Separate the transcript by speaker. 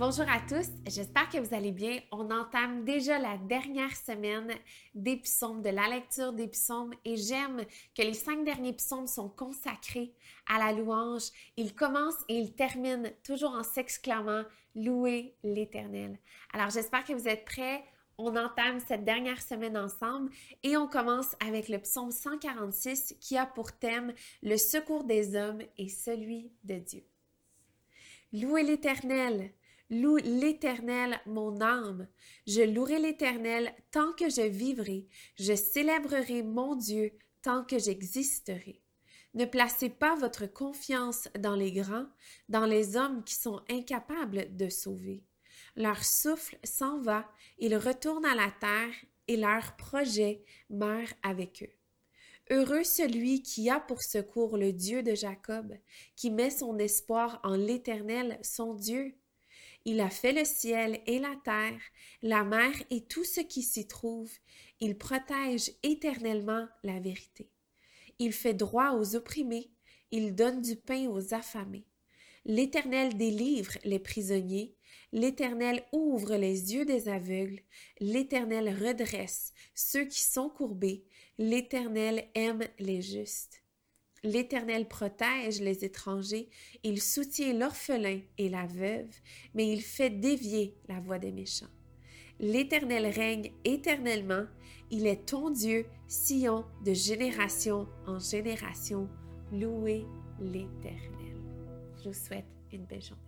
Speaker 1: Bonjour à tous, j'espère que vous allez bien. On entame déjà la dernière semaine des psaumes, de la lecture des psaumes et j'aime que les cinq derniers psaumes sont consacrés à la louange. Ils commencent et ils terminent toujours en s'exclamant Louez l'Éternel. Alors j'espère que vous êtes prêts. On entame cette dernière semaine ensemble et on commence avec le psaume 146 qui a pour thème le secours des hommes et celui de Dieu. Louez l'Éternel, Loue l'Éternel, mon âme. Je louerai l'Éternel tant que je vivrai. Je célébrerai mon Dieu tant que j'existerai. Ne placez pas votre confiance dans les grands, dans les hommes qui sont incapables de sauver. Leur souffle s'en va, ils retournent à la terre et leur projet meurt avec eux. Heureux celui qui a pour secours le Dieu de Jacob, qui met son espoir en l'Éternel, son Dieu. Il a fait le ciel et la terre, la mer et tout ce qui s'y trouve. Il protège éternellement la vérité. Il fait droit aux opprimés, il donne du pain aux affamés. L'Éternel délivre les prisonniers, l'Éternel ouvre les yeux des aveugles, l'Éternel redresse ceux qui sont courbés, l'Éternel aime les justes. L'Éternel protège les étrangers, il soutient l'orphelin et la veuve, mais il fait dévier la voix des méchants. L'Éternel règne éternellement, il est ton Dieu, Sion, de génération en génération. Louez l'Éternel. Je vous souhaite une belle journée.